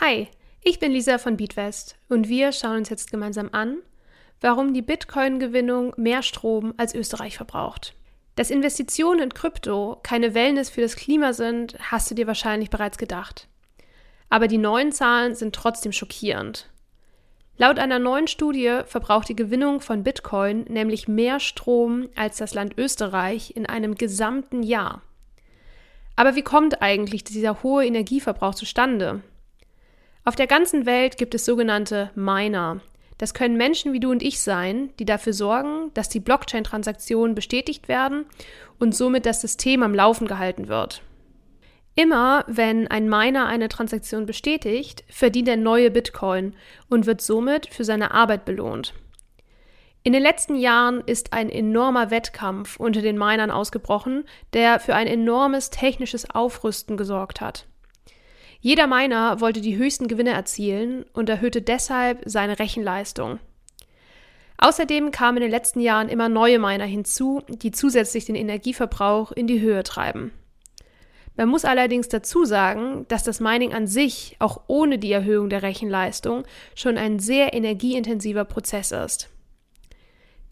Hi, ich bin Lisa von Beatwest und wir schauen uns jetzt gemeinsam an, warum die Bitcoin-Gewinnung mehr Strom als Österreich verbraucht. Dass Investitionen in Krypto keine Wellness für das Klima sind, hast du dir wahrscheinlich bereits gedacht. Aber die neuen Zahlen sind trotzdem schockierend. Laut einer neuen Studie verbraucht die Gewinnung von Bitcoin nämlich mehr Strom als das Land Österreich in einem gesamten Jahr. Aber wie kommt eigentlich dieser hohe Energieverbrauch zustande? Auf der ganzen Welt gibt es sogenannte Miner. Das können Menschen wie du und ich sein, die dafür sorgen, dass die Blockchain-Transaktionen bestätigt werden und somit das System am Laufen gehalten wird. Immer wenn ein Miner eine Transaktion bestätigt, verdient er neue Bitcoin und wird somit für seine Arbeit belohnt. In den letzten Jahren ist ein enormer Wettkampf unter den Minern ausgebrochen, der für ein enormes technisches Aufrüsten gesorgt hat. Jeder Miner wollte die höchsten Gewinne erzielen und erhöhte deshalb seine Rechenleistung. Außerdem kamen in den letzten Jahren immer neue Miner hinzu, die zusätzlich den Energieverbrauch in die Höhe treiben. Man muss allerdings dazu sagen, dass das Mining an sich, auch ohne die Erhöhung der Rechenleistung, schon ein sehr energieintensiver Prozess ist.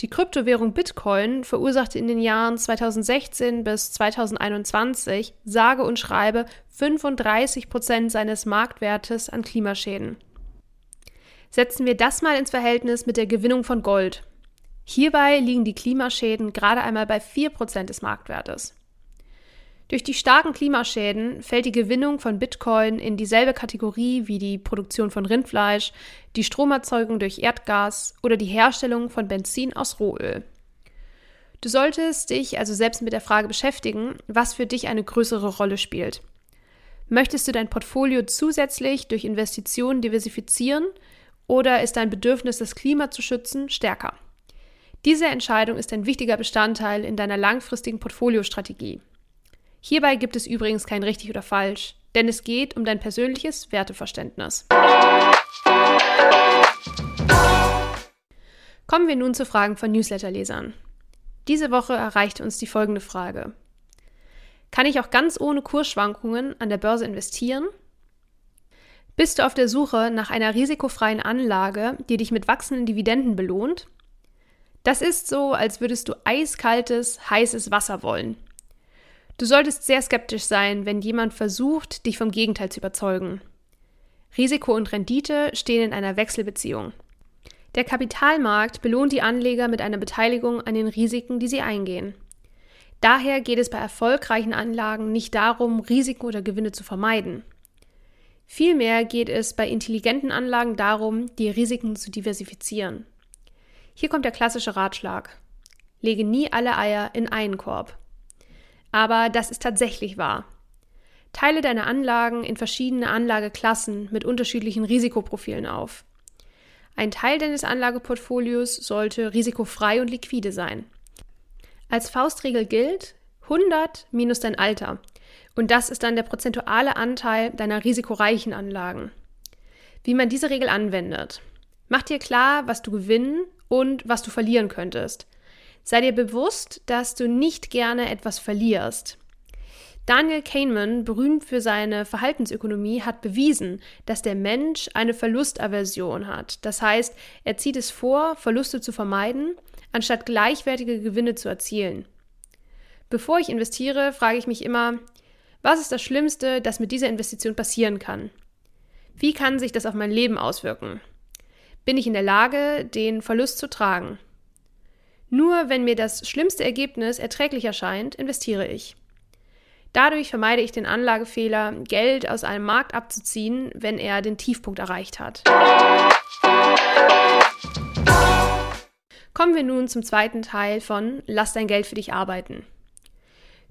Die Kryptowährung Bitcoin verursachte in den Jahren 2016 bis 2021 sage und schreibe 35 Prozent seines Marktwertes an Klimaschäden. Setzen wir das mal ins Verhältnis mit der Gewinnung von Gold. Hierbei liegen die Klimaschäden gerade einmal bei 4 Prozent des Marktwertes. Durch die starken Klimaschäden fällt die Gewinnung von Bitcoin in dieselbe Kategorie wie die Produktion von Rindfleisch, die Stromerzeugung durch Erdgas oder die Herstellung von Benzin aus Rohöl. Du solltest dich also selbst mit der Frage beschäftigen, was für dich eine größere Rolle spielt. Möchtest du dein Portfolio zusätzlich durch Investitionen diversifizieren oder ist dein Bedürfnis, das Klima zu schützen, stärker? Diese Entscheidung ist ein wichtiger Bestandteil in deiner langfristigen Portfoliostrategie. Hierbei gibt es übrigens kein richtig oder falsch, denn es geht um dein persönliches Werteverständnis. Kommen wir nun zu Fragen von Newsletterlesern. Diese Woche erreichte uns die folgende Frage. Kann ich auch ganz ohne Kursschwankungen an der Börse investieren? Bist du auf der Suche nach einer risikofreien Anlage, die dich mit wachsenden Dividenden belohnt? Das ist so, als würdest du eiskaltes, heißes Wasser wollen. Du solltest sehr skeptisch sein, wenn jemand versucht, dich vom Gegenteil zu überzeugen. Risiko und Rendite stehen in einer Wechselbeziehung. Der Kapitalmarkt belohnt die Anleger mit einer Beteiligung an den Risiken, die sie eingehen. Daher geht es bei erfolgreichen Anlagen nicht darum, Risiken oder Gewinne zu vermeiden. Vielmehr geht es bei intelligenten Anlagen darum, die Risiken zu diversifizieren. Hier kommt der klassische Ratschlag. Lege nie alle Eier in einen Korb. Aber das ist tatsächlich wahr. Teile deine Anlagen in verschiedene Anlageklassen mit unterschiedlichen Risikoprofilen auf. Ein Teil deines Anlageportfolios sollte risikofrei und liquide sein. Als Faustregel gilt 100 minus dein Alter. Und das ist dann der prozentuale Anteil deiner risikoreichen Anlagen. Wie man diese Regel anwendet. Mach dir klar, was du gewinnen und was du verlieren könntest. Sei dir bewusst, dass du nicht gerne etwas verlierst. Daniel Kahneman, berühmt für seine Verhaltensökonomie, hat bewiesen, dass der Mensch eine Verlustaversion hat. Das heißt, er zieht es vor, Verluste zu vermeiden, anstatt gleichwertige Gewinne zu erzielen. Bevor ich investiere, frage ich mich immer, was ist das Schlimmste, das mit dieser Investition passieren kann? Wie kann sich das auf mein Leben auswirken? Bin ich in der Lage, den Verlust zu tragen? Nur wenn mir das schlimmste Ergebnis erträglich erscheint, investiere ich. Dadurch vermeide ich den Anlagefehler, Geld aus einem Markt abzuziehen, wenn er den Tiefpunkt erreicht hat. Kommen wir nun zum zweiten Teil von Lass dein Geld für dich arbeiten.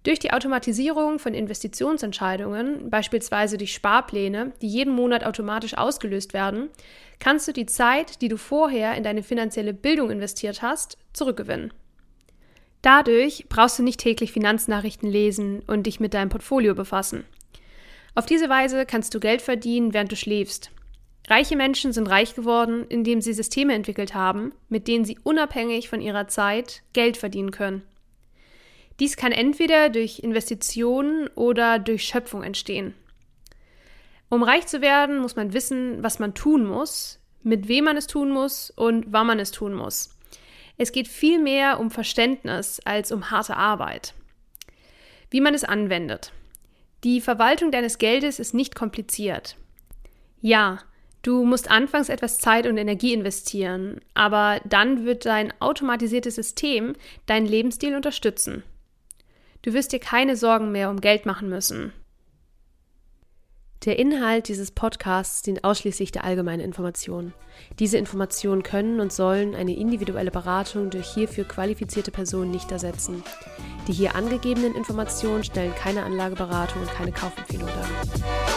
Durch die Automatisierung von Investitionsentscheidungen, beispielsweise durch Sparpläne, die jeden Monat automatisch ausgelöst werden, kannst du die Zeit, die du vorher in deine finanzielle Bildung investiert hast, zurückgewinnen. Dadurch brauchst du nicht täglich Finanznachrichten lesen und dich mit deinem Portfolio befassen. Auf diese Weise kannst du Geld verdienen, während du schläfst. Reiche Menschen sind reich geworden, indem sie Systeme entwickelt haben, mit denen sie unabhängig von ihrer Zeit Geld verdienen können. Dies kann entweder durch Investitionen oder durch Schöpfung entstehen. Um reich zu werden, muss man wissen, was man tun muss, mit wem man es tun muss und wann man es tun muss. Es geht viel mehr um Verständnis als um harte Arbeit. Wie man es anwendet. Die Verwaltung deines Geldes ist nicht kompliziert. Ja, du musst anfangs etwas Zeit und Energie investieren, aber dann wird dein automatisiertes System deinen Lebensstil unterstützen. Du wirst dir keine Sorgen mehr um Geld machen müssen. Der Inhalt dieses Podcasts dient ausschließlich der allgemeinen Information. Diese Informationen können und sollen eine individuelle Beratung durch hierfür qualifizierte Personen nicht ersetzen. Die hier angegebenen Informationen stellen keine Anlageberatung und keine Kaufempfehlung dar.